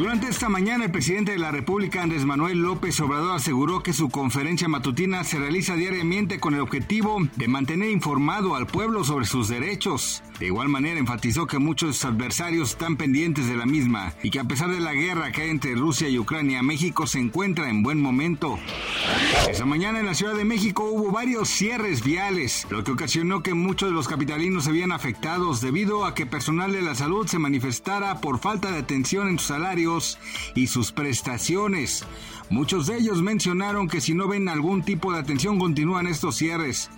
Durante esta mañana, el presidente de la República, Andrés Manuel López Obrador, aseguró que su conferencia matutina se realiza diariamente con el objetivo de mantener informado al pueblo sobre sus derechos. De igual manera, enfatizó que muchos adversarios están pendientes de la misma y que a pesar de la guerra que hay entre Rusia y Ucrania, México se encuentra en buen momento. Esa mañana en la Ciudad de México hubo varios cierres viales, lo que ocasionó que muchos de los capitalinos se vieran afectados debido a que personal de la salud se manifestara por falta de atención en sus salarios y sus prestaciones. Muchos de ellos mencionaron que si no ven algún tipo de atención continúan estos cierres.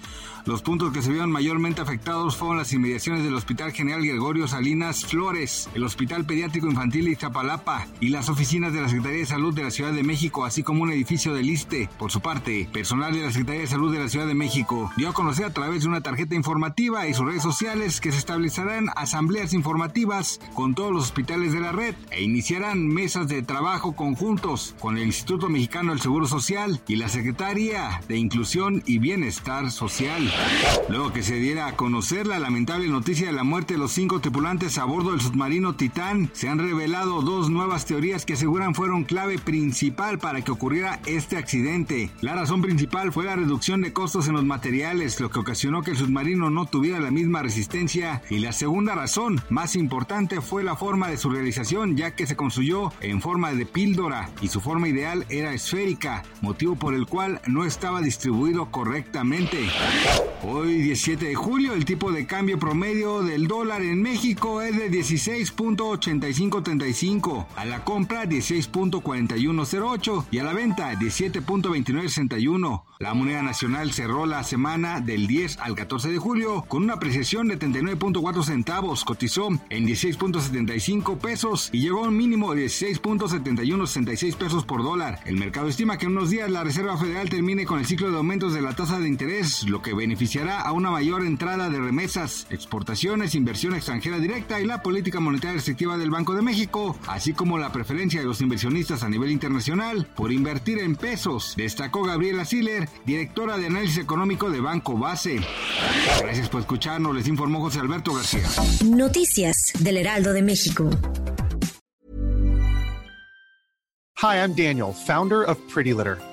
Los puntos que se vieron mayormente afectados fueron las inmediaciones del Hospital General Gregorio Salinas Flores, el Hospital Pediátrico Infantil Iztapalapa y las oficinas de la Secretaría de Salud de la Ciudad de México, así como un edificio del ISTE. Por su parte, personal de la Secretaría de Salud de la Ciudad de México dio a conocer a través de una tarjeta informativa y sus redes sociales que se establecerán asambleas informativas con todos los hospitales de la red e iniciarán mesas de trabajo conjuntos con el Instituto Mexicano del Seguro Social y la Secretaría de Inclusión y Bienestar Social. Luego que se diera a conocer la lamentable noticia de la muerte de los cinco tripulantes a bordo del submarino Titán, se han revelado dos nuevas teorías que aseguran fueron clave principal para que ocurriera este accidente. La razón principal fue la reducción de costos en los materiales, lo que ocasionó que el submarino no tuviera la misma resistencia. Y la segunda razón, más importante, fue la forma de su realización, ya que se construyó en forma de píldora y su forma ideal era esférica, motivo por el cual no estaba distribuido correctamente. Hoy 17 de julio el tipo de cambio promedio del dólar en México es de 16.8535, a la compra 16.4108 y a la venta 17.2961. La moneda nacional cerró la semana del 10 al 14 de julio con una apreciación de 39.4 centavos, cotizó en 16.75 pesos y llegó a un mínimo de 16.7166 pesos por dólar. El mercado estima que en unos días la Reserva Federal termine con el ciclo de aumentos de la tasa de interés, lo que beneficiará a una mayor entrada de remesas, exportaciones, inversión extranjera directa y la política monetaria restrictiva del Banco de México, así como la preferencia de los inversionistas a nivel internacional por invertir en pesos, destacó Gabriela Siller, directora de análisis económico de Banco Base. Gracias por escucharnos, les informó José Alberto García. Noticias del Heraldo de México. Hi, I'm Daniel, founder of Pretty Litter.